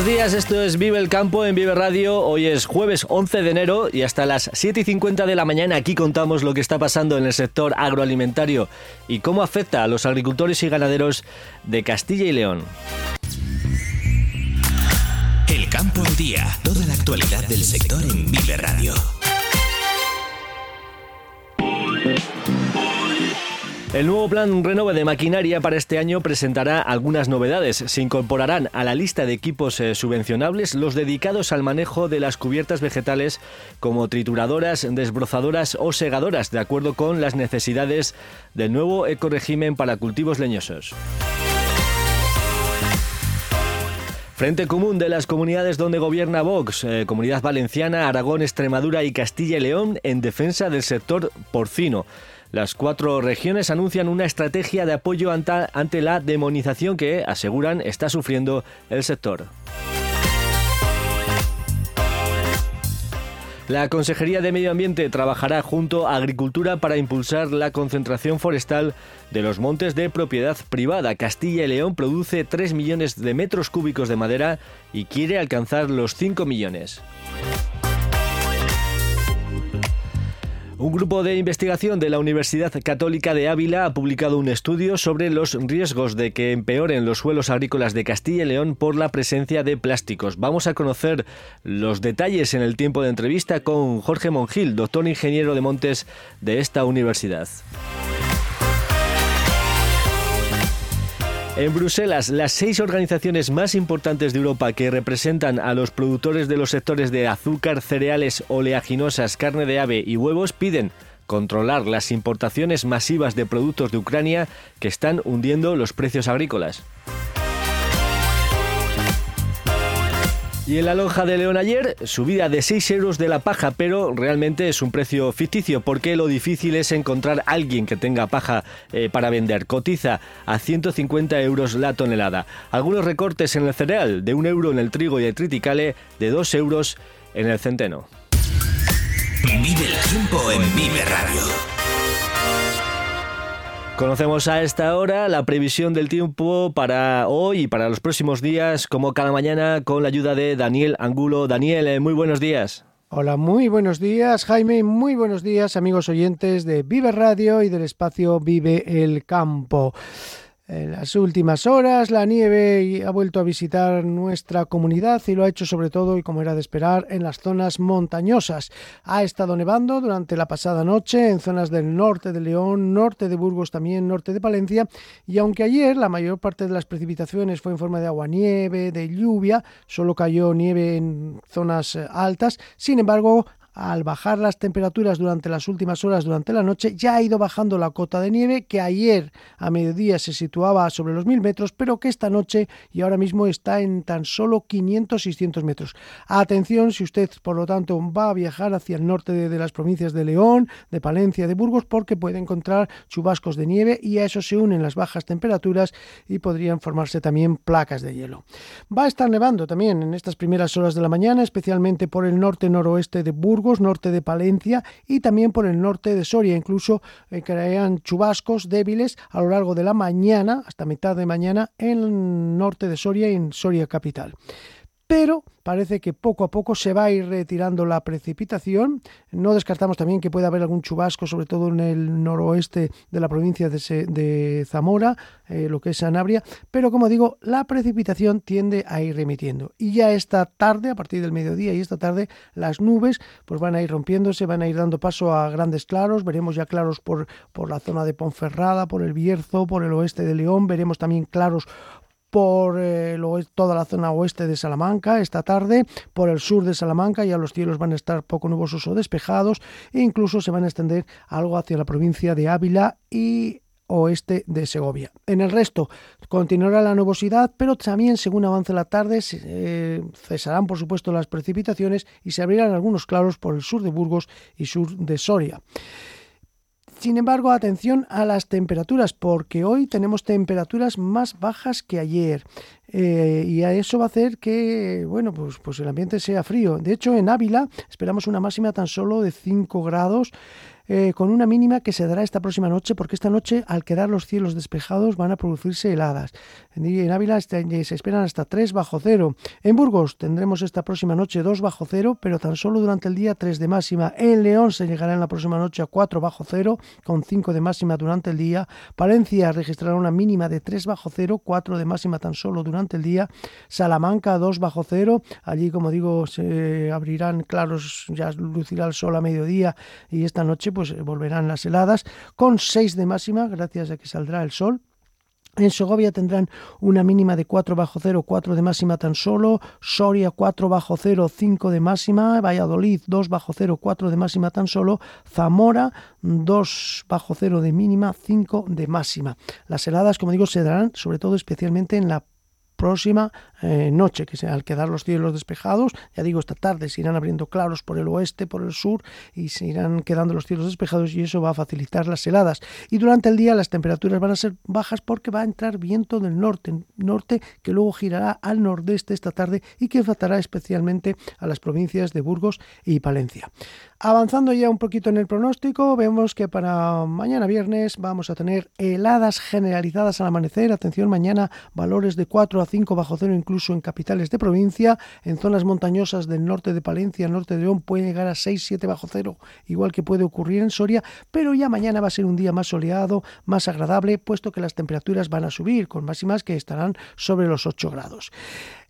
Buenos días, esto es Vive el Campo en Vive Radio. Hoy es jueves 11 de enero y hasta las 7 y 50 de la mañana aquí contamos lo que está pasando en el sector agroalimentario y cómo afecta a los agricultores y ganaderos de Castilla y León. El campo al día, toda la actualidad del sector en Vive Radio. El nuevo plan Renove de maquinaria para este año presentará algunas novedades. Se incorporarán a la lista de equipos eh, subvencionables los dedicados al manejo de las cubiertas vegetales como trituradoras, desbrozadoras o segadoras, de acuerdo con las necesidades del nuevo ecoregimen para cultivos leñosos. Frente común de las comunidades donde gobierna Vox, eh, Comunidad Valenciana, Aragón, Extremadura y Castilla y León, en defensa del sector porcino. Las cuatro regiones anuncian una estrategia de apoyo ante, la demonización que, aseguran, está sufriendo el sector. La Consejería de Medio Ambiente trabajará junto a Agricultura para impulsar la concentración forestal de los montes de propiedad privada. Castilla y León produce 3 millones de metros cúbicos de madera y quiere alcanzar los 5 millones. Un grupo de investigación de la Universidad Católica de Ávila ha publicado un estudio sobre los riesgos de que empeoren los suelos agrícolas de Castilla y León por la presencia de plásticos. Vamos a conocer los detalles en el tiempo de entrevista con Jorge Mongil, doctor ingeniero de montes de esta universidad. En Bruselas, las seis organizaciones más importantes de Europa que representan a los productores de los sectores de azúcar, cereales, oleaginosas, carne de ave y huevos piden controlar las importaciones masivas de productos de Ucrania que están hundiendo los precios agrícolas. Y en la lonja de León ayer, subida de 6 euros de la paja, pero realmente es un precio ficticio porque lo difícil es encontrar alguien que tenga paja eh, para vender. Cotiza a 150 euros la tonelada. Algunos recortes en el cereal, de 1 euro en el trigo y el triticale, de 2 euros en el centeno. Vive el tiempo en Vive Radio. Conocemos a esta hora la previsión del tiempo para hoy y para los próximos días, como cada mañana, con la ayuda de Daniel Angulo. Daniel, eh, muy buenos días. Hola, muy buenos días, Jaime, muy buenos días, amigos oyentes de Vive Radio y del espacio Vive el Campo. En las últimas horas la nieve ha vuelto a visitar nuestra comunidad y lo ha hecho sobre todo, y como era de esperar, en las zonas montañosas. Ha estado nevando durante la pasada noche en zonas del norte de León, norte de Burgos también, norte de Palencia y aunque ayer la mayor parte de las precipitaciones fue en forma de agua-nieve, de lluvia, solo cayó nieve en zonas eh, altas, sin embargo al bajar las temperaturas durante las últimas horas durante la noche, ya ha ido bajando la cota de nieve que ayer a mediodía se situaba sobre los 1000 metros, pero que esta noche y ahora mismo está en tan solo 500-600 metros. Atención si usted, por lo tanto, va a viajar hacia el norte de, de, las provincias de León, de Palencia, de Burgos, porque puede encontrar chubascos de nieve y a eso se unen las bajas temperaturas y podrían formarse también placas de hielo. Va a estar nevando también en estas primeras horas de la mañana, especialmente por el norte-noroeste de Burgos, norte de Palencia y también por el norte de Soria. Incluso eh, crean chubascos débiles a lo largo de la mañana, hasta mitad de mañana, en el norte de Soria y en Soria capital pero parece que poco a poco se va a ir retirando la precipitación. No descartamos también que pueda haber algún chubasco, sobre todo en el noroeste de la provincia de, Zamora, eh, lo que es Sanabria, pero como digo, la precipitación tiende a ir remitiendo. Y ya esta tarde, a partir del mediodía y esta tarde, las nubes pues van a ir rompiéndose, van a ir dando paso a grandes claros, veremos ya claros por, por la zona de Ponferrada, por el Bierzo, por el oeste de León, veremos también claros por eh, toda la zona oeste de Salamanca esta tarde, por el sur de Salamanca ya los cielos van a estar poco nubosos o despejados e incluso se van a extender algo hacia la provincia de Ávila y oeste de Segovia. En el resto continuará la nubosidad, pero también según avance la tarde eh, cesarán por supuesto las precipitaciones y se abrirán algunos claros por el sur de Burgos y sur de Soria. Sin embargo, atención a las temperaturas, porque hoy tenemos temperaturas más bajas que ayer. Eh, y a eso va a hacer que, bueno, pues, pues el ambiente sea frío. De hecho, en Ávila esperamos una máxima tan solo de 5 grados. Eh, con una mínima que se dará esta próxima noche, porque esta noche, al quedar los cielos despejados, van a producirse heladas. En Ávila este, se esperan hasta 3 bajo cero. En Burgos tendremos esta próxima noche 2 bajo cero, pero tan solo durante el día 3 de máxima. En León se llegará en la próxima noche a 4 bajo cero, con 5 de máxima durante el día. Palencia registrará una mínima de 3 bajo cero, 4 de máxima tan solo durante el día. Salamanca 2 bajo cero. Allí, como digo, se abrirán claros, ya lucirá el sol a mediodía y esta noche pues volverán las heladas, con 6 de máxima, gracias a que saldrá el sol. En Segovia tendrán una mínima de 4 bajo 0, 4 de máxima tan solo. Soria 4 bajo 0, 5 de máxima. Valladolid 2 bajo 0, 4 de máxima tan solo. Zamora 2 bajo 0 de mínima, 5 de máxima. Las heladas, como digo, se darán sobre todo especialmente en la próxima eh, noche, que al quedar los cielos despejados, ya digo, esta tarde se irán abriendo claros por el oeste, por el sur, y se irán quedando los cielos despejados y eso va a facilitar las heladas. Y durante el día las temperaturas van a ser bajas porque va a entrar viento del norte, norte que luego girará al nordeste esta tarde y que afectará especialmente a las provincias de Burgos y Palencia. Avanzando ya un poquito en el pronóstico, vemos que para mañana viernes vamos a tener heladas generalizadas al amanecer. Atención, mañana valores de 4 a 5 bajo cero incluso en capitales de provincia. En zonas montañosas del norte de Palencia, norte de León, puede llegar a 6, 7 bajo cero, igual que puede ocurrir en Soria. Pero ya mañana va a ser un día más soleado, más agradable, puesto que las temperaturas van a subir, con máximas que estarán sobre los 8 grados.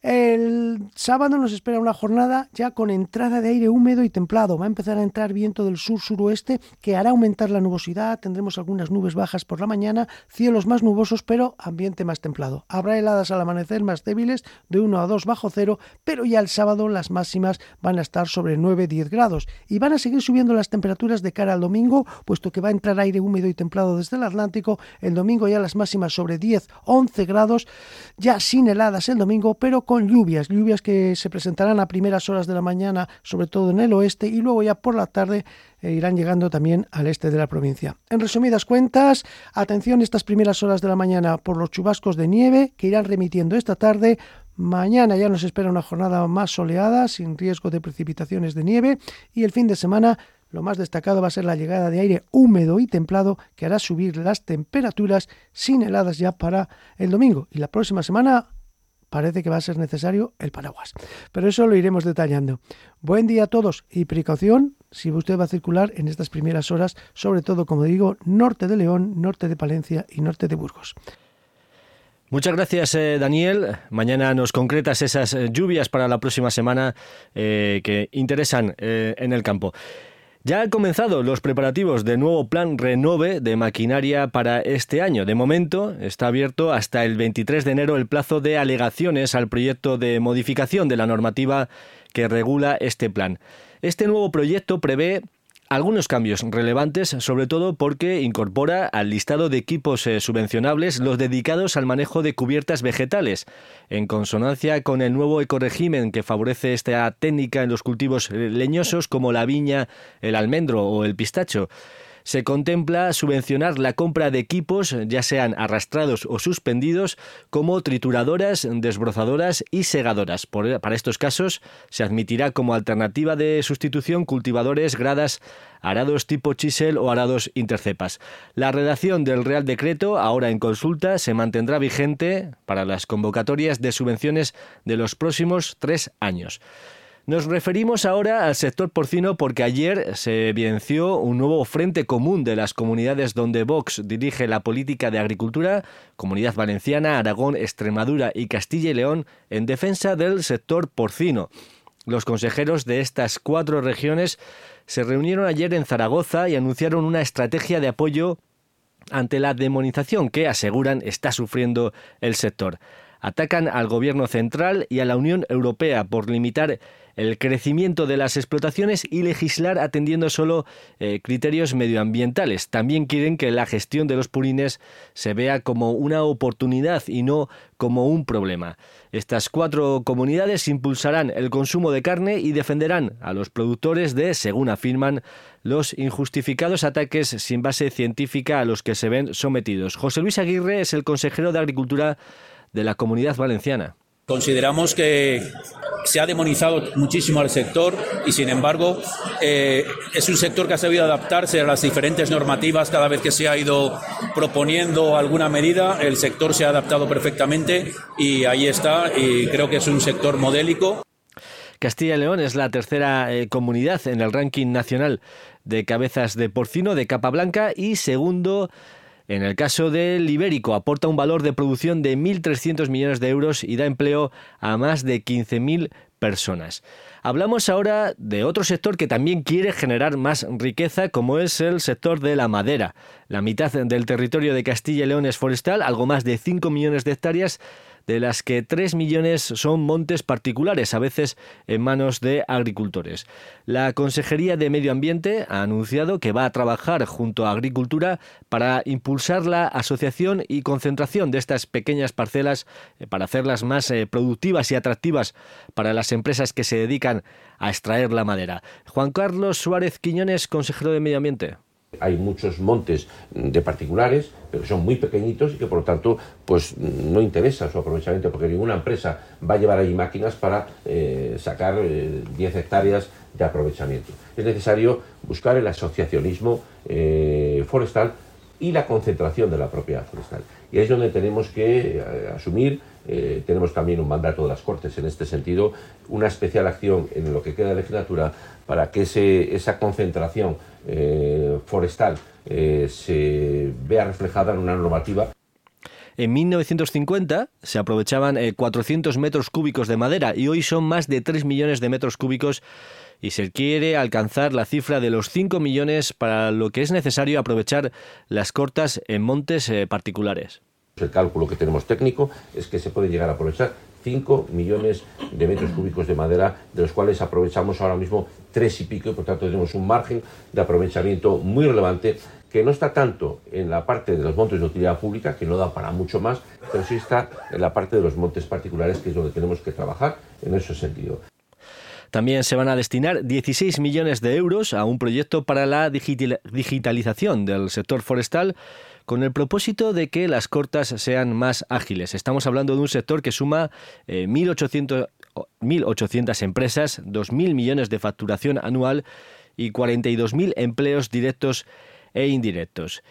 El sábado nos espera una jornada ya con entrada de aire húmedo y templado. Va a empezar a entrar viento del sur-suroeste que hará aumentar la nubosidad. Tendremos algunas nubes bajas por la mañana, cielos más nubosos, pero ambiente más templado. Habrá heladas al amanecer más débiles, de 1 a 2 bajo cero, pero ya el sábado las máximas van a estar sobre 9-10 grados y van a seguir subiendo las temperaturas de cara al domingo, puesto que va a entrar aire húmedo y templado desde el Atlántico. El domingo ya las máximas sobre 10-11 grados, ya sin heladas el domingo, pero con lluvias, lluvias que se presentarán a primeras horas de la mañana, sobre todo en el oeste, y luego ya por la tarde eh, irán llegando también al este de la provincia. En resumidas cuentas, atención estas primeras horas de la mañana por los chubascos de nieve que irán remitiendo esta tarde. Mañana ya nos espera una jornada más soleada, sin riesgo de precipitaciones de nieve, y el fin de semana lo más destacado va a ser la llegada de aire húmedo y templado que hará subir las temperaturas sin heladas ya para el domingo. Y la próxima semana parece que va a ser necesario el paraguas. Pero eso lo iremos detallando. Buen día a todos y precaución si usted va a circular en estas primeras horas, sobre todo, como digo, norte de León, norte de Palencia y norte de Burgos. Muchas gracias, eh, Daniel. Mañana nos concretas esas eh, lluvias para la próxima semana eh, que interesan en el campo. Ya han comenzado los preparativos del nuevo plan Renove de maquinaria para este año. De momento está abierto hasta el 23 de enero el plazo de alegaciones al proyecto de modificación de la normativa que regula este plan. Este nuevo proyecto prevé algunos cambios relevantes, sobre todo porque incorpora al listado de equipos eh, subvencionables los dedicados al manejo de cubiertas vegetales, en consonancia con el nuevo ecoregimen que favorece esta técnica en los cultivos eh, leñosos como la viña, el almendro o el pistacho se contempla subvencionar la compra de equipos, ya sean arrastrados o suspendidos, como trituradoras, desbrozadoras y segadoras. para estos casos se admitirá como alternativa de sustitución cultivadores, gradas, arados tipo chisel o arados intercepas. La redacción del Real Decreto, ahora en consulta, se mantendrá vigente para las convocatorias de subvenciones de los próximos tres años. Nos referimos ahora al sector porcino porque ayer se evidenció un nuevo frente común de las comunidades donde Vox dirige la política de agricultura, Comunidad Valenciana, Aragón, Extremadura y Castilla y León, en defensa del sector porcino. Los consejeros de estas cuatro regiones se reunieron ayer en Zaragoza y anunciaron una estrategia de apoyo ante la demonización que, aseguran, está sufriendo el sector. atacan al gobierno central y a la Unión Europea por limitar el crecimiento de las explotaciones y legislar atendiendo solo eh, criterios medioambientales. También quieren que la gestión de los purines se vea como una oportunidad y no como un problema. Estas cuatro comunidades impulsarán el consumo de carne y defenderán a los productores de, según afirman, los injustificados ataques sin base científica a los que se ven sometidos. José Luis Aguirre es el consejero de Agricultura de la Comunidad Valenciana. Consideramos que se ha demonizado muchísimo al sector y, sin embargo, eh, es un sector que ha sabido adaptarse a las diferentes normativas cada vez que se ha ido proponiendo alguna medida. El sector se ha adaptado perfectamente y ahí está. Y creo que es un sector modélico. Castilla y León es la tercera eh, comunidad en el ranking nacional de cabezas de porcino de capa blanca y segundo en el caso del ibérico, aporta un valor de producción de 1.300 millones de euros y da empleo a más de 15.000 personas. Hablamos ahora de otro sector que también quiere generar más riqueza, como es el sector de la madera. La mitad del territorio de Castilla y León es forestal, algo más de 5 millones de hectáreas, de las que 3 millones son montes particulares, a veces en manos de agricultores. La Consejería de Medio Ambiente ha anunciado que va a trabajar junto a Agricultura para impulsar la asociación y concentración de estas pequeñas parcelas eh, para hacerlas más eh, productivas y atractivas para las empresas que se dedican a extraer la madera. Juan Carlos Suárez Quiñones, consejero de Medio Ambiente. Hay muchos montes de particulares, pero son muy pequeñitos y que por lo tanto pues no interesa su aprovechamiento porque ninguna empresa va a llevar ahí máquinas para eh, sacar 10 eh, hectáreas de aprovechamiento. Es necesario buscar el asociacionismo eh, forestal y la concentración de la propiedad forestal. Y es donde tenemos que asumir, tenemos también un mandato de las Cortes en este sentido, una especial acción en lo que queda de legislatura para que ese, esa concentración eh, forestal eh, se vea reflejada en una normativa. En 1950 se aprovechaban 400 eh, metros cúbicos de madera y hoy son más de 3 millones de metros cúbicos y se quiere alcanzar la cifra de los 5 millones para lo que es necesario aprovechar las cortas en montes particulares. El cálculo que tenemos técnico es que se puede llegar a aprovechar 5 millones de metros cúbicos de madera, de los cuales aprovechamos ahora mismo tres y pico, y por tanto tenemos un margen de aprovechamiento muy relevante que no está tanto en la parte de los montes de utilidad pública, que no da para mucho más, pero sí está en la parte de los montes particulares, que es donde tenemos que trabajar en ese sentido. También se van a destinar 16 millones de euros a un proyecto para la digitalización del sector forestal con el propósito de que las cortas sean más ágiles. Estamos hablando de un sector que suma 1.800, eh, empresas, 2.000 millones de facturación anual y 42.000 empleos directos e indirectos.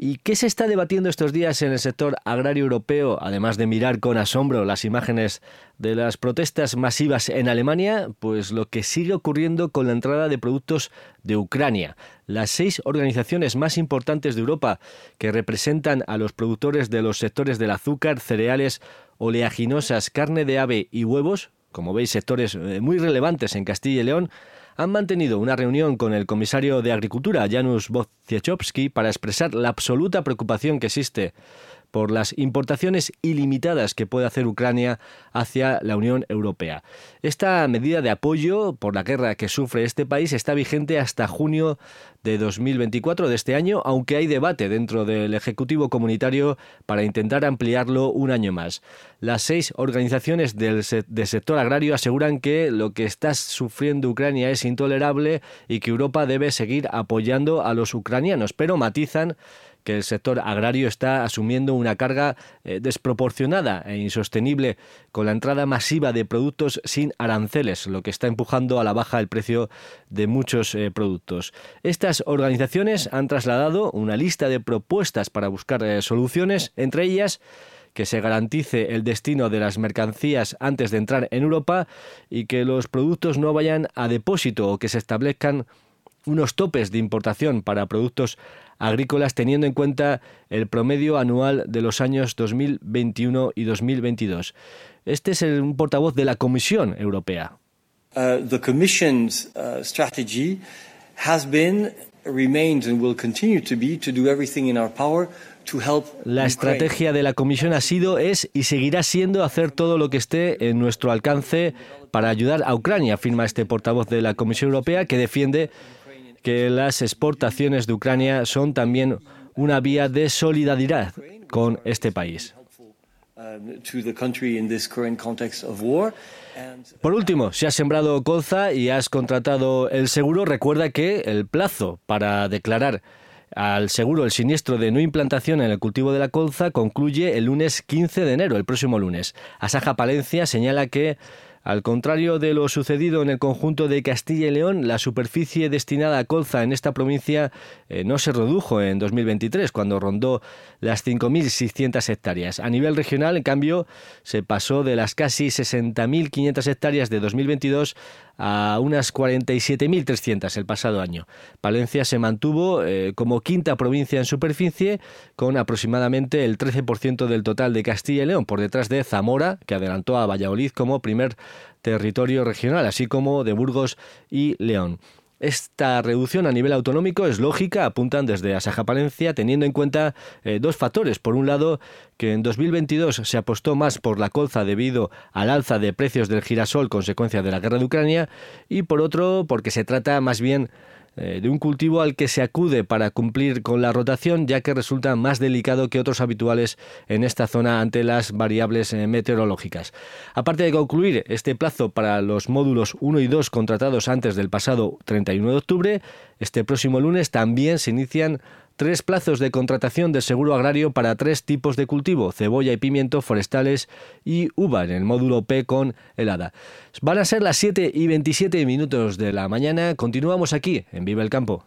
¿Y qué se está debatiendo estos días en el sector agrario europeo, además de mirar con asombro las imágenes de las protestas masivas en Alemania? Pues lo que sigue ocurriendo con la entrada de productos de Ucrania. Las seis organizaciones más importantes de Europa que representan a los productores de los sectores del azúcar, cereales, oleaginosas, carne de ave y huevos, como veis sectores eh, muy relevantes en Castilla y León, han mantenido una reunión con el comisario de Agricultura, Janusz Wojciechowski, para expresar la absoluta preocupación que existe por las importaciones ilimitadas que puede hacer Ucrania hacia la Unión Europea. Esta medida de apoyo por la guerra que sufre este país está vigente hasta junio de 2024 de este año, aunque hay debate dentro del Ejecutivo Comunitario para intentar ampliarlo un año más. Las seis organizaciones del, sector agrario aseguran que lo que está sufriendo Ucrania es intolerable y que Europa debe seguir apoyando a los ucranianos, pero matizan que el sector agrario está asumiendo una carga eh, desproporcionada e insostenible con la entrada masiva de productos sin aranceles, lo que está empujando a la baja el precio de muchos eh, productos. Estas organizaciones han trasladado una lista de propuestas para buscar eh, soluciones, entre ellas que se garantice el destino de las mercancías antes de entrar en Europa y que los productos no vayan a depósito o que se establezcan unos topes de importación para productos agrícolas teniendo en cuenta el promedio anual de los años 2021 y 2022. Este es el, un portavoz de la Comisión Europea. Uh, the Commission's uh, strategy has been La estrategia de la Comisión ha sido, es y seguirá siendo hacer todo lo que esté en nuestro alcance para ayudar a Ucrania, afirma este portavoz de la Comisión Europea que defiende que las exportaciones de Ucrania son también una vía de solidaridad con este país. Por último, si has sembrado colza y has contratado el seguro, recuerda que el plazo para declarar al seguro el siniestro de no implantación en el cultivo de la colza concluye el lunes 15 de enero, el próximo lunes. Asaja Palencia señala que al contrario de lo sucedido en el conjunto de Castilla y León, la superficie destinada a colza en esta provincia eh, no se redujo en 2023, cuando rondó las 5.600 hectáreas. A nivel regional, en cambio, se pasó de las casi 60.500 hectáreas de 2022 a unas 47.300 el pasado año. Palencia se mantuvo eh, como quinta provincia en superficie, con aproximadamente el 13% del total de Castilla y León, por detrás de Zamora, que adelantó a Valladolid como primer territorio regional, así como de Burgos y León. Esta reducción a nivel autonómico es lógica, apuntan desde Asaja Palencia, teniendo en cuenta eh, dos factores. Por un lado, que en 2022 se apostó más por la colza debido al alza de precios del girasol consecuencia de la guerra de Ucrania, y por otro, porque se trata más bien eh, de un cultivo al que se acude para cumplir con la rotación, ya que resulta más delicado que otros habituales en esta zona ante las variables eh, meteorológicas. Aparte de concluir este plazo para los módulos 1 y 2 contratados antes del pasado 31 de octubre, este próximo lunes también se inician tres plazos de contratación de seguro agrario para tres tipos de cultivo, cebolla y pimiento forestales y uva en el módulo P con helada. Van a ser las 7 y 27 minutos de la mañana. Continuamos aquí en Vive el Campo.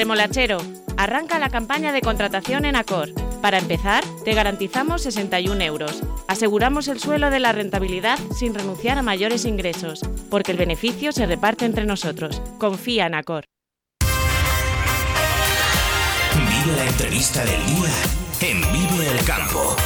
Remolachero, arranca la campaña de contratación en Acor. Para empezar, te garantizamos 61 euros. Aseguramos el suelo de la rentabilidad sin renunciar a mayores ingresos, porque el beneficio se reparte entre nosotros. Confía en Acor. Vive la entrevista del día en Vive el Campo.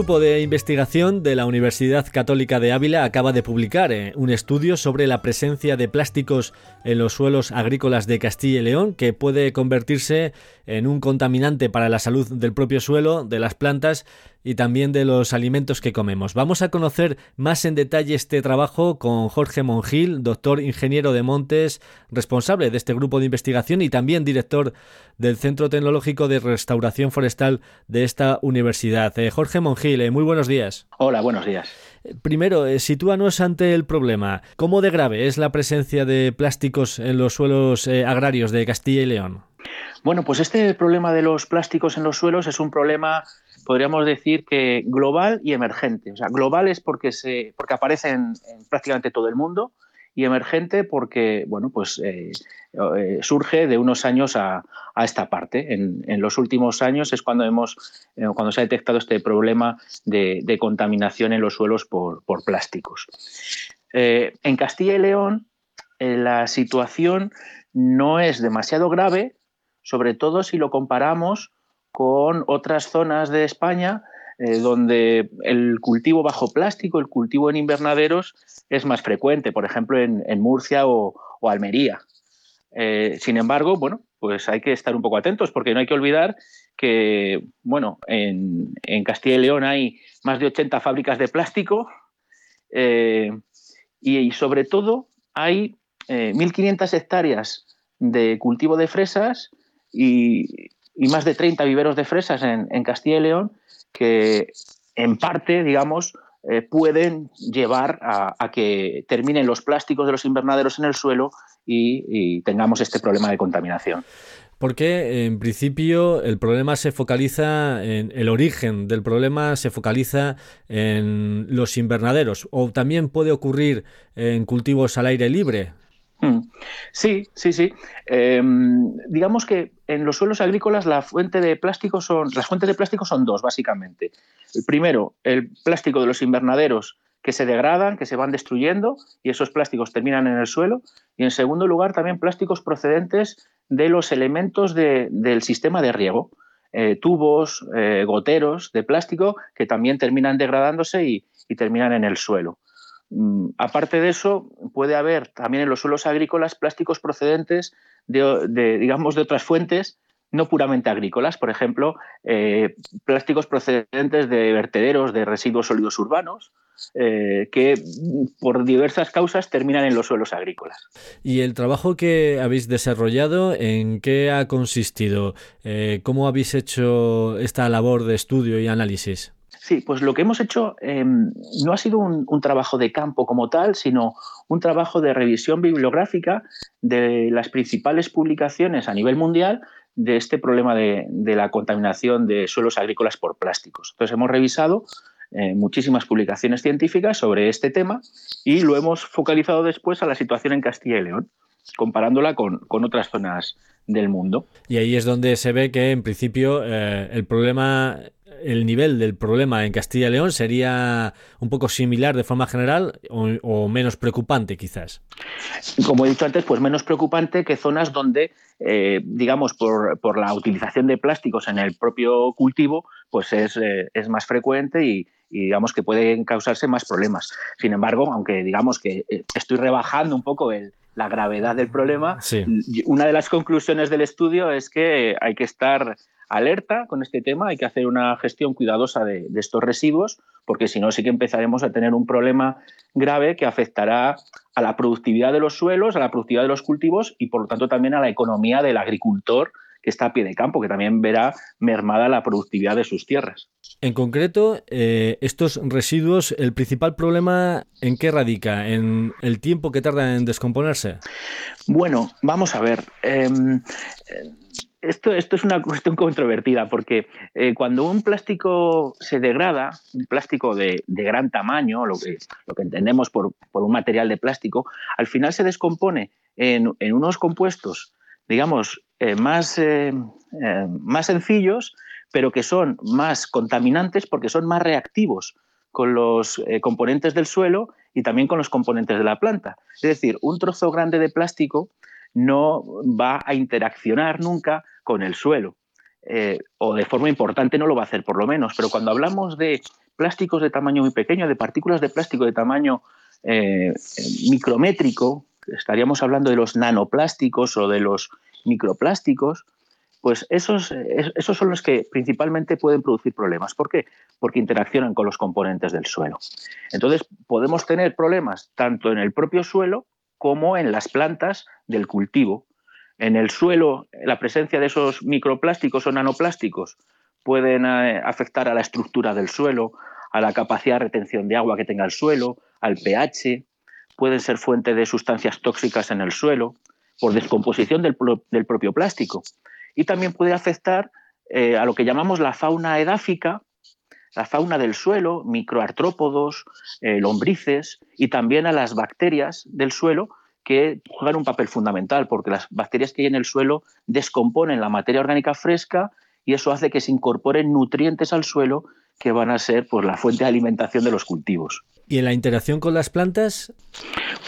Grupo de investigación de la Universidad Católica de Ávila acaba de publicar eh, un estudio sobre la presencia de plásticos en los suelos agrícolas de Castilla y León que puede convertirse en un contaminante para la salud del propio suelo, de las plantas y también de los alimentos que comemos. Vamos a conocer más en detalle este trabajo con Jorge Mongil, doctor ingeniero de montes, responsable de este grupo de investigación y también director del Centro Tecnológico de Restauración Forestal de esta universidad. Eh, Jorge Mongil, eh, muy buenos días. Hola, buenos días. Eh, primero, sitúanos ante el problema. ¿Cómo de grave es la presencia de plásticos en los suelos agrarios de Castilla y León? Bueno, pues este problema de los plásticos en los suelos es un problema podríamos decir que global y emergente. O sea, global es porque, se, porque aparece en, prácticamente todo el mundo y emergente porque, bueno, pues eh, eh, surge de unos años a, esta parte. En, los últimos años es cuando, hemos, eh, cuando se ha detectado este problema de, contaminación en los suelos por, por plásticos. en Castilla y León la situación no es demasiado grave, sobre todo si lo comparamos con otras zonas de España eh, donde el cultivo bajo plástico, el cultivo en invernaderos es más frecuente, por ejemplo en, Murcia o, Almería. Eh, sin embargo, bueno, pues hay que estar un poco atentos porque no hay que olvidar que, bueno, en, Castilla y León hay más de 80 fábricas de plástico eh, y, sobre todo hay 1.500 hectáreas de cultivo de fresas y, y más de 30 viveros de fresas en, Castilla y León que en parte, digamos, eh, pueden llevar a, que terminen los plásticos de los invernaderos en el suelo y, tengamos este problema de contaminación. Porque en principio el problema se focaliza en el origen del problema se focaliza en los invernaderos o también puede ocurrir en cultivos al aire libre. Hmm. Sí, sí, sí. Em, digamos que en los suelos agrícolas la fuente de plástico son, las fuentes de plástico son dos, básicamente. El primero, el plástico de los invernaderos que se degradan, que se van destruyendo y esos plásticos terminan en el suelo. Y en segundo lugar, también plásticos procedentes de los elementos del sistema de riego. Eh, tubos, eh, goteros de plástico que también terminan degradándose y, terminan en el suelo. Mm, aparte de eso, puede haber también en los suelos agrícolas plásticos procedentes de, digamos, de otras fuentes no puramente agrícolas, por ejemplo, eh, plásticos procedentes de vertederos de residuos sólidos urbanos, eh, que por diversas causas terminan en los suelos agrícolas. ¿Y el trabajo que habéis desarrollado, en qué ha consistido? Eh, ¿Cómo habéis hecho esta labor de estudio y análisis? Sí, pues lo que hemos hecho em, no ha sido un, trabajo de campo como tal, sino un trabajo de revisión bibliográfica de las principales publicaciones a nivel mundial de este problema de, la contaminación de suelos agrícolas por plásticos. Entonces hemos revisado eh, muchísimas publicaciones científicas sobre este tema y lo hemos focalizado después a la situación en Castilla y León, comparándola con, otras zonas del mundo. Y ahí es donde se ve que en principio eh, el problema el nivel del problema en Castilla y León sería un poco similar de forma general o, menos preocupante quizás? Como he dicho antes, pues menos preocupante que zonas donde, eh, digamos, por, la utilización de plásticos en el propio cultivo, pues es, eh, más frecuente y, digamos que pueden causarse más problemas. Sin embargo, aunque digamos que eh, estoy rebajando un poco la gravedad del problema, una de las conclusiones del estudio es que hay que estar alerta con este tema, hay que hacer una gestión cuidadosa de, estos residuos, porque si no sí que empezaremos a tener un problema grave que afectará a la productividad de los suelos, a la productividad de los cultivos y por lo tanto también a la economía del agricultor que está a pie de campo, que también verá mermada la productividad de sus tierras. En concreto, eh, estos residuos, ¿el principal problema en qué radica? ¿En el tiempo que tarda en descomponerse? Bueno, vamos a ver. Em, esto, esto es una cuestión controvertida porque eh, cuando un plástico se degrada, un plástico de, gran tamaño, lo que, lo que entendemos por, un material de plástico, al final se descompone en, unos compuestos, digamos, eh, más, eh, más sencillos, pero que son más contaminantes porque son más reactivos con los componentes del suelo y también con los componentes de la planta. Es decir, un trozo grande de plástico no va a interaccionar nunca con el suelo. Eh, o de forma importante no lo va a hacer por lo menos. Pero cuando hablamos de plásticos de tamaño muy pequeño, de partículas de plástico de tamaño eh, micrométrico, estaríamos hablando de los nanoplásticos o de los microplásticos, pues esos, esos son los que principalmente pueden producir problemas. ¿Por qué? Porque interaccionan con los componentes del suelo. Entonces podemos tener problemas tanto en el propio suelo como en las plantas del cultivo. En el suelo, la presencia de esos microplásticos o nanoplásticos pueden eh, afectar a la estructura del suelo, a la capacidad de retención de agua que tenga el suelo, al pH, pueden ser fuente de sustancias tóxicas en el suelo por descomposición del, propio plástico. Y también puede afectar eh, a lo que llamamos la fauna edáfica, la fauna del suelo, microartrópodos, eh, lombrices y también a las bacterias del suelo que juegan un papel fundamental porque las bacterias que hay en el suelo descomponen la materia orgánica fresca y eso hace que se incorporen nutrientes al suelo que van a ser pues, la fuente de alimentación de los cultivos. ¿Y en la interacción con las plantas?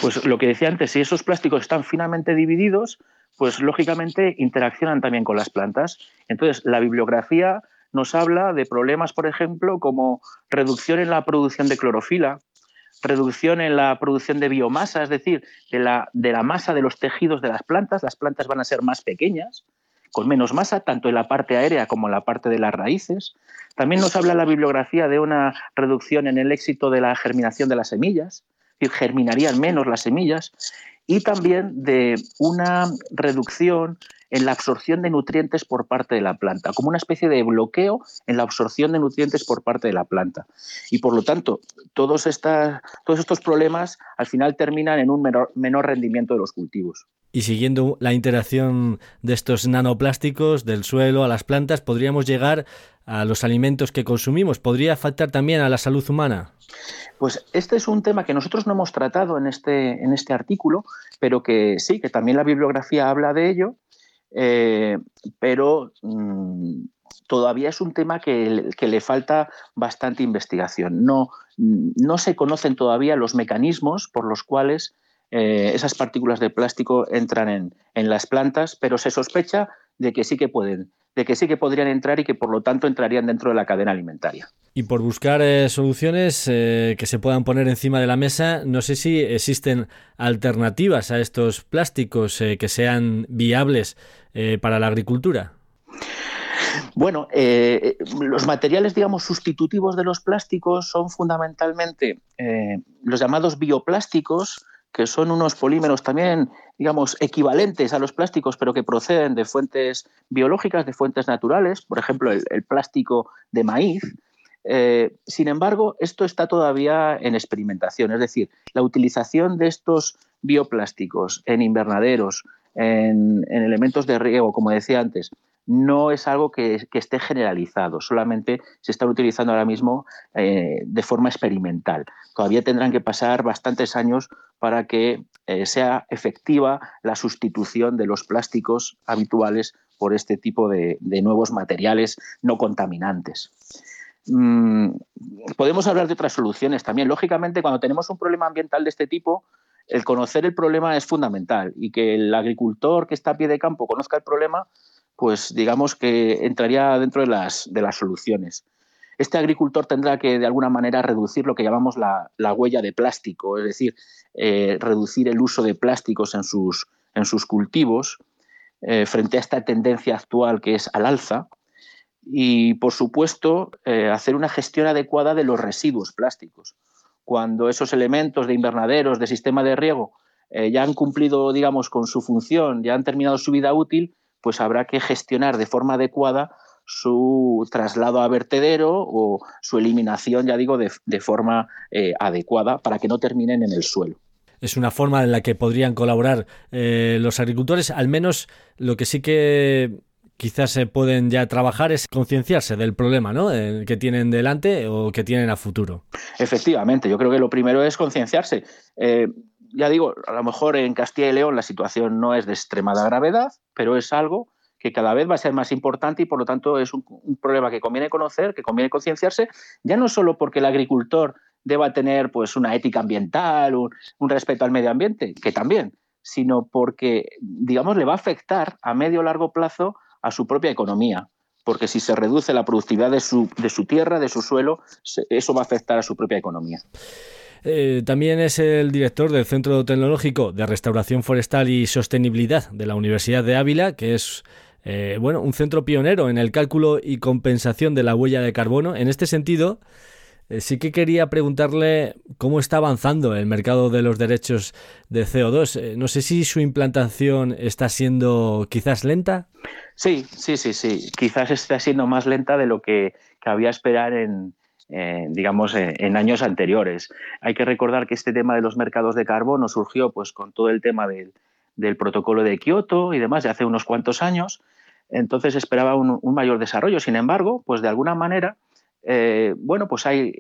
Pues lo que decía antes, si esos plásticos están finamente divididos, pues lógicamente interaccionan también con las plantas. Entonces, la bibliografía nos habla de problemas, por ejemplo, como reducción en la producción de clorofila, reducción en la producción de biomasa, es decir, de la, de la masa de los tejidos de las plantas. Las plantas van a ser más pequeñas, con menos masa, tanto en la parte aérea como en la parte de las raíces. También nos habla la bibliografía de una reducción en el éxito de la germinación de las semillas, es decir, germinarían menos las semillas, y también de una reducción en la absorción de nutrientes por parte de la planta, como una especie de bloqueo en la absorción de nutrientes por parte de la planta. Y por lo tanto, todos, todos estos problemas al final terminan en un menor, rendimiento de los cultivos. Y siguiendo la interacción de estos nanoplásticos del suelo a las plantas, podríamos llegar a los alimentos que consumimos. ¿Podría afectar también a la salud humana? Pues este es un tema que nosotros no hemos tratado en este, en este artículo, pero que sí, que también la bibliografía habla de ello, eh, pero mm, todavía es un tema que, le falta bastante investigación. No, no se conocen todavía los mecanismos por los cuales eh, esas partículas de plástico entran en, en, las plantas, pero se sospecha de que sí que pueden, de que sí que podrían entrar y que por lo tanto entrarían dentro de la cadena alimentaria. Y por buscar eh, soluciones eh, que se puedan poner encima de la mesa, no sé si existen alternativas a estos plásticos que sean viables para la agricultura. Bueno, los materiales, digamos, sustitutivos de los plásticos son fundamentalmente los llamados bioplásticos, que son unos polímeros también, digamos, equivalentes a los plásticos, pero que proceden de fuentes biológicas, de fuentes naturales, por ejemplo, el, plástico de maíz. Eh, sin embargo, esto está todavía en experimentación, es decir, la utilización de estos bioplásticos en invernaderos, en elementos de riego, como decía antes, no es algo que, esté generalizado, solamente se está utilizando ahora mismo eh, de forma experimental. Todavía tendrán que pasar bastantes años para que eh, sea efectiva la sustitución de los plásticos habituales por este tipo de, nuevos materiales no contaminantes. Mm, podemos hablar de otras soluciones también. Lógicamente, cuando tenemos un problema ambiental de este tipo, el conocer el problema es fundamental y que el agricultor que está a pie de campo conozca el problema pues digamos que entraría dentro de las, de las soluciones. Este agricultor tendrá que de alguna manera reducir lo que llamamos la, huella de plástico, es decir, eh, reducir el uso de plásticos en sus, en sus cultivos eh, frente a esta tendencia actual que es al alza y, por supuesto, eh, hacer una gestión adecuada de los residuos plásticos. Cuando esos elementos de invernaderos, de sistema de riego, ya han cumplido, digamos, con su función, ya han terminado su vida útil, pues habrá que gestionar de forma adecuada su traslado a vertedero o su eliminación, ya digo, de, forma eh, adecuada para que no terminen en el suelo. Es una forma en la que podrían colaborar eh, los agricultores, al menos lo que sí que quizás se pueden ya trabajar es concienciarse del problema ¿no? Eh, que tienen delante o que tienen a futuro. Efectivamente, yo creo que lo primero es concienciarse ya digo, a lo mejor en Castilla y León la situación no es de extremada gravedad, pero es algo que cada vez va a ser más importante y por lo tanto es un, problema que conviene conocer, que conviene concienciarse, ya no solo porque el agricultor deba tener pues una ética ambiental, un, respeto al medio ambiente, que también, sino porque, digamos, le va a afectar a medio o largo plazo a su propia economía. Porque si se reduce la productividad de su, de su tierra, de su suelo, eso va a afectar a su propia economía. Eh, también es el director del Centro Tecnológico de Restauración Forestal y Sostenibilidad de la Universidad de Ávila, que es eh, bueno, un centro pionero en el cálculo y compensación de la huella de carbono. En este sentido, eh, sí que quería preguntarle cómo está avanzando el mercado de los derechos de CO2. no sé si su implantación está siendo quizás lenta. Sí, sí, sí, sí. Quizás está siendo más lenta de lo que cabía esperar en, eh, digamos, eh, en años anteriores. Hay que recordar que este tema de los mercados de carbono surgió pues, con todo el tema del, protocolo de Kioto y demás de hace unos cuantos años. Entonces esperaba un, mayor desarrollo. Sin embargo, pues de alguna manera, eh, bueno, pues hay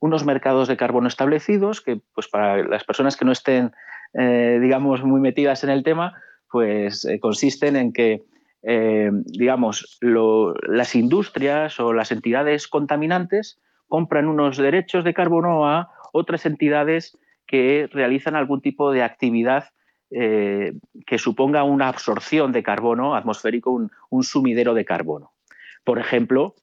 unos mercados de carbono establecidos que, pues para las personas que no estén, digamos, muy metidas en el tema, pues consisten en que eh, digamos, las industrias o las entidades contaminantes compran unos derechos de carbono a otras entidades que realizan algún tipo de actividad eh, que suponga una absorción de carbono atmosférico, un, sumidero de carbono. Por ejemplo,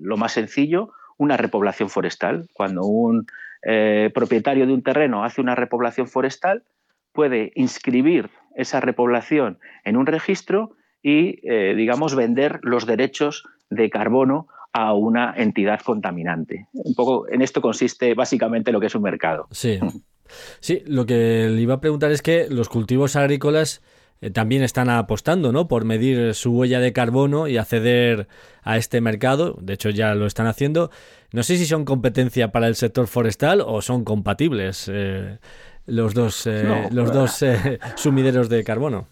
lo más sencillo, una repoblación forestal. Cuando un eh, propietario de un terreno hace una repoblación forestal, puede inscribir esa repoblación en un registro y, eh, digamos, vender los derechos de carbono a una entidad contaminante. Un poco en esto consiste básicamente lo que es un mercado. Sí. Sí, lo que le iba a preguntar es que los cultivos agrícolas eh, también están apostando, ¿no? Por medir su huella de carbono y acceder a este mercado. De hecho, ya lo están haciendo. No sé si son competencia para el sector forestal o son compatibles. Eh, los dos, eh, los dos eh, sumideros de carbono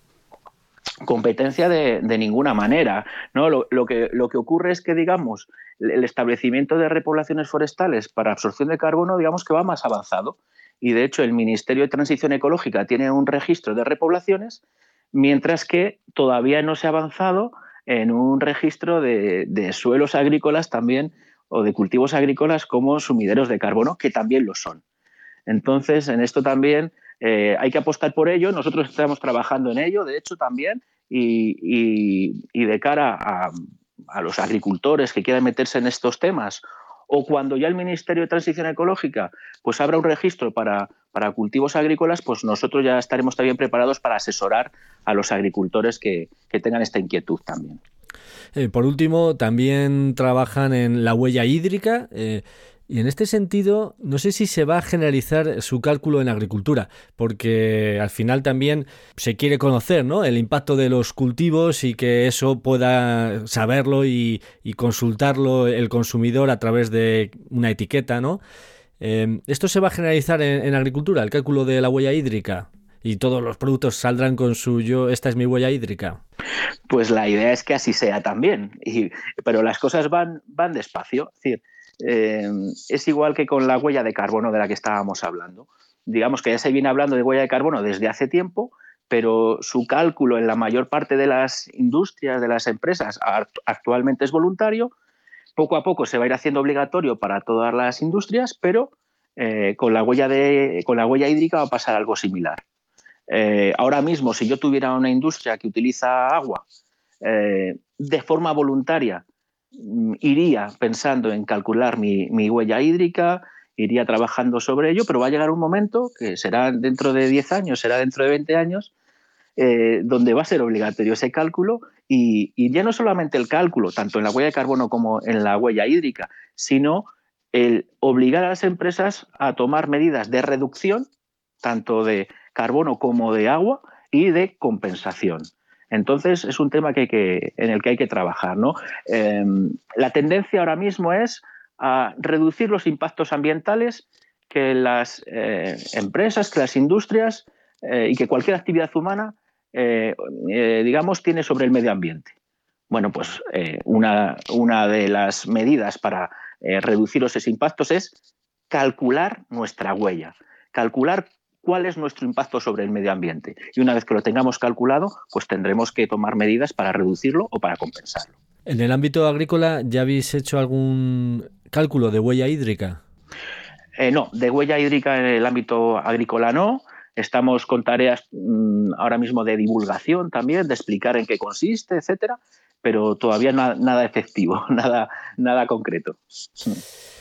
competencia de, ninguna manera. ¿no? Lo, que, lo que ocurre es que, digamos, el establecimiento de repoblaciones forestales para absorción de carbono, digamos que va más avanzado. Y de hecho, el Ministerio de Transición Ecológica tiene un registro de repoblaciones, mientras que todavía no se ha avanzado en un registro de, suelos agrícolas también o de cultivos agrícolas como sumideros de carbono, que también lo son. Entonces, en esto también eh, hay que apostar por ello. Nosotros estamos trabajando en ello, de hecho, también, y, de cara a, los agricultores que quieran meterse en estos temas o cuando ya el Ministerio de Transición Ecológica pues abra un registro para, para cultivos agrícolas, pues nosotros ya estaremos también preparados para asesorar a los agricultores que, tengan esta inquietud también. Eh, por último, también trabajan en la huella hídrica. Eh, y en este sentido, no sé si se va a generalizar su cálculo en agricultura, porque al final también se quiere conocer ¿no? el impacto de los cultivos y que eso pueda saberlo y, consultarlo el consumidor a través de una etiqueta. ¿no? Eh, ¿Esto se va a generalizar en, agricultura, el cálculo de la huella hídrica? y todos los productos saldrán con su yo, esta es mi huella hídrica? Pues la idea es que así sea también, pero las cosas van, van despacio. Es decir, eh, es igual que con la huella de carbono de la que estábamos hablando. Digamos que ya se viene hablando de huella de carbono desde hace tiempo, pero su cálculo en la mayor parte de las industrias, de las empresas, actualmente es voluntario. Poco a poco se va a ir haciendo obligatorio para todas las industrias, pero eh, con, la huella de, con la huella hídrica va a pasar algo similar. Eh, ahora mismo, si yo tuviera una industria que utiliza agua de forma voluntaria iría pensando en calcular mi, huella hídrica, iría trabajando sobre ello, pero va a llegar un momento, que será dentro de 10 años, será dentro de 20 años, eh, donde va a ser obligatorio ese cálculo y, ya no solamente el cálculo, tanto en la huella de carbono como en la huella hídrica, sino el obligar a las empresas a tomar medidas de reducción, tanto de carbono como de agua, y de compensación. Entonces es un tema que, en el que hay que trabajar. ¿no? Em, la tendencia ahora mismo es a reducir los impactos ambientales que las eh, empresas, que las industrias eh, y que cualquier actividad humana, eh, digamos, tiene sobre el medio ambiente. Bueno, pues una, una, de las medidas para reducir esos impactos es calcular nuestra huella, calcular cuál es nuestro impacto sobre el medio ambiente. Y una vez que lo tengamos calculado, pues tendremos que tomar medidas para reducirlo o para compensarlo. En el ámbito agrícola, ¿ya habéis hecho algún cálculo de huella hídrica? Eh, no, de huella hídrica en el ámbito agrícola no. Estamos con tareas mm, ahora mismo de divulgación también, de explicar en qué consiste, etcétera, pero todavía nada efectivo, nada, nada concreto.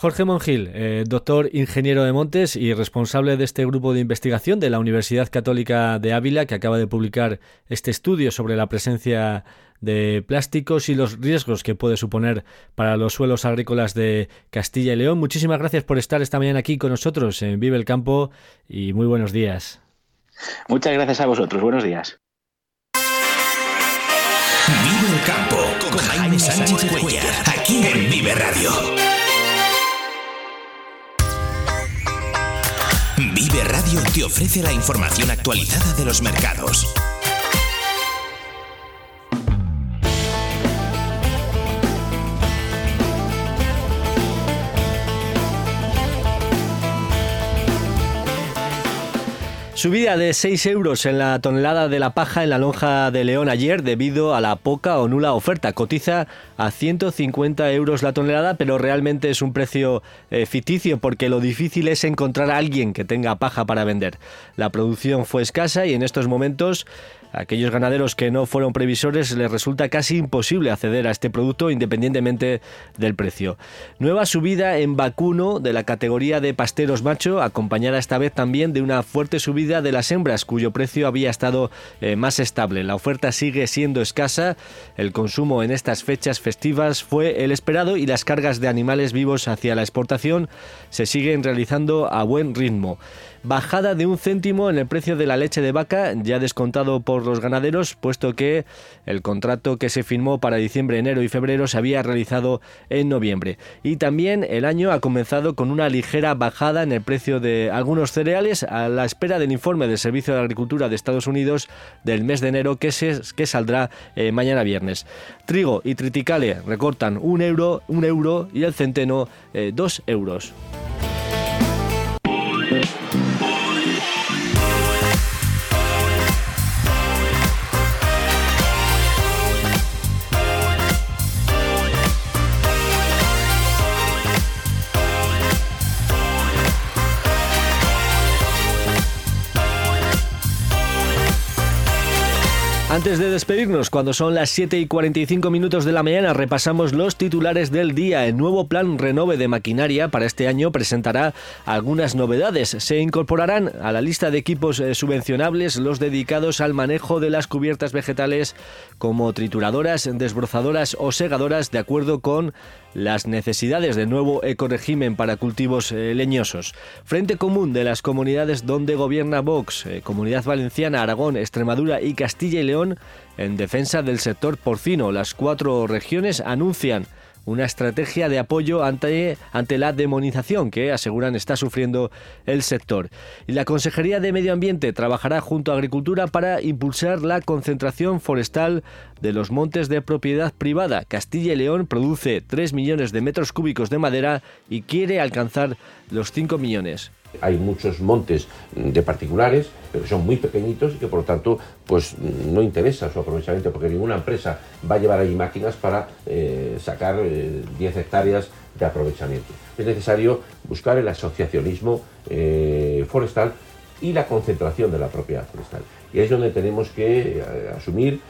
Jorge Mongil, eh, doctor ingeniero de Montes y responsable de este grupo de investigación de la Universidad Católica de Ávila, que acaba de publicar este estudio sobre la presencia de plásticos y los riesgos que puede suponer para los suelos agrícolas de Castilla y León. Muchísimas gracias por estar esta mañana aquí con nosotros en Vive el Campo y muy buenos días. Muchas gracias a vosotros. Buenos días. Vive el Campo con Jaime Sánchez Cuellar, aquí en Vive Radio. Vive Radio te ofrece la información actualizada de los mercados. Subida de 6 euros en la tonelada de la paja en la lonja de León ayer debido a la poca o nula oferta. Cotiza a 150 euros la tonelada, pero realmente es un precio eh, ficticio porque lo difícil es encontrar a alguien que tenga paja para vender. La producción fue escasa y en estos momentos aquellos ganaderos que no fueron previsores les resulta casi imposible acceder a este producto independientemente del precio. Nueva subida en vacuno de la categoría de pasteros macho, acompañada esta vez también de una fuerte subida de las hembras, cuyo precio había estado eh, más estable. La oferta sigue siendo escasa, el consumo en estas fechas festivas fue el esperado y las cargas de animales vivos hacia la exportación se siguen realizando a buen ritmo. Bajada de un céntimo en el precio de la leche de vaca, ya descontado por los ganaderos, puesto que el contrato que se firmó para diciembre, enero y febrero se había realizado en noviembre. Y también el año ha comenzado con una ligera bajada en el precio de algunos cereales a la espera del informe del Servicio de Agricultura de Estados Unidos del mes de enero que, se, que saldrá eh, mañana viernes. Trigo y triticale recortan un euro, un euro y el centeno eh, dos euros. Antes de despedirnos, cuando son las 7 y 45 minutos de la mañana, repasamos los titulares del día. El nuevo plan Renove de maquinaria para este año presentará algunas novedades. Se incorporarán a la lista de equipos eh, subvencionables los dedicados al manejo de las cubiertas vegetales como trituradoras, desbrozadoras o segadoras de acuerdo con las necesidades del nuevo ecoregimen para cultivos eh, leñosos. Frente común de las comunidades donde gobierna Vox, eh, Comunidad Valenciana, Aragón, Extremadura y Castilla y León, en defensa del sector porcino. Las cuatro regiones anuncian una estrategia de apoyo ante, ante la demonización que aseguran está sufriendo el sector. Y la Consejería de Medio Ambiente trabajará junto a Agricultura para impulsar la concentración forestal de los montes de propiedad privada. Castilla y León produce 3 millones de metros cúbicos de madera y quiere alcanzar los 5 millones. Hay muchos montes de particulares, pero son muy pequeñitos y que por lo tanto pues, no interesa su aprovechamiento porque ninguna empresa va a llevar ahí máquinas para eh, sacar 10 eh, hectáreas de aprovechamiento. Es necesario buscar el asociacionismo eh, forestal y la concentración de la propiedad forestal. Y es donde tenemos que asumir,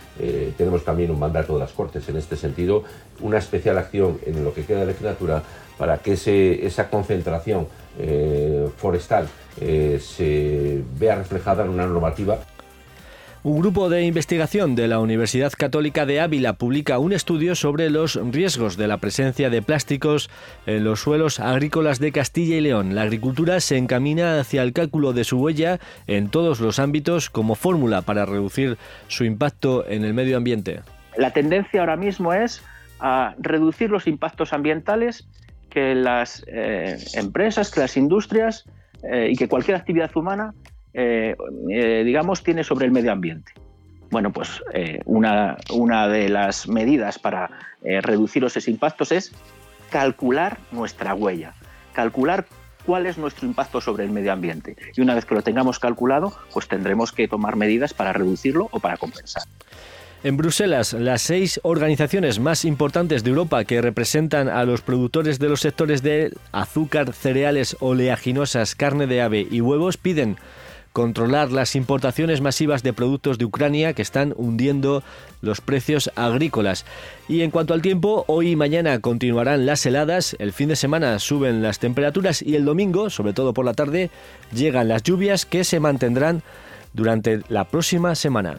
tenemos también un mandato de las Cortes en este sentido, una especial acción en lo que queda de legislatura para que esa concentración eh, forestal eh, se vea reflejada en una normativa. Un grupo de investigación de la Universidad Católica de Ávila publica un estudio sobre los riesgos de la presencia de plásticos en los suelos agrícolas de Castilla y León. La agricultura se encamina hacia el cálculo de su huella en todos los ámbitos como fórmula para reducir su impacto en el medio ambiente. La tendencia ahora mismo es a reducir los impactos ambientales que las eh, empresas, que las industrias eh, y que cualquier actividad humana, eh, digamos, tiene sobre el medio ambiente. Bueno, pues una, una, de las medidas para reducir esos impactos es calcular nuestra huella, calcular cuál es nuestro impacto sobre el medio ambiente. Y una vez que lo tengamos calculado, pues tendremos que tomar medidas para reducirlo o para compensar. En Bruselas, las seis organizaciones más importantes de Europa que representan a los productores de los sectores de azúcar, cereales, oleaginosas, carne de ave y huevos piden controlar las importaciones masivas de productos de Ucrania que están hundiendo los precios agrícolas. Y en cuanto al tiempo, hoy y mañana continuarán las heladas, el fin de semana suben las temperaturas y el domingo, sobre todo por la tarde, llegan las lluvias que se mantendrán durante la próxima semana.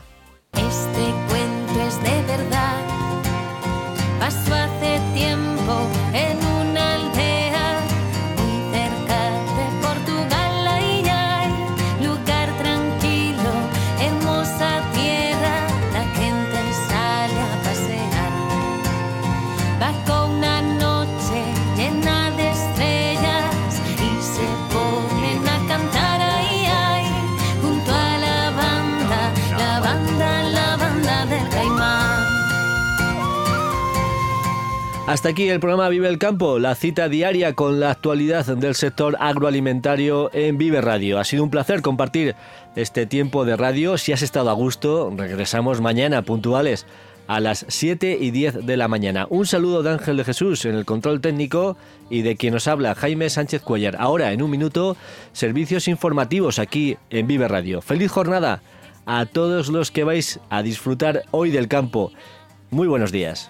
Hasta aquí el programa Vive el Campo, la cita diaria con la actualidad del sector agroalimentario en Vive Radio. Ha sido un placer compartir este tiempo de radio. Si has estado a gusto, regresamos mañana puntuales a las 7 y 10 de la mañana. Un saludo de Ángel de Jesús en el control técnico y de quien nos habla Jaime Sánchez Cuellar. Ahora, en un minuto, servicios informativos aquí en Vive Radio. Feliz jornada a todos los que vais a disfrutar hoy del campo. Muy buenos días.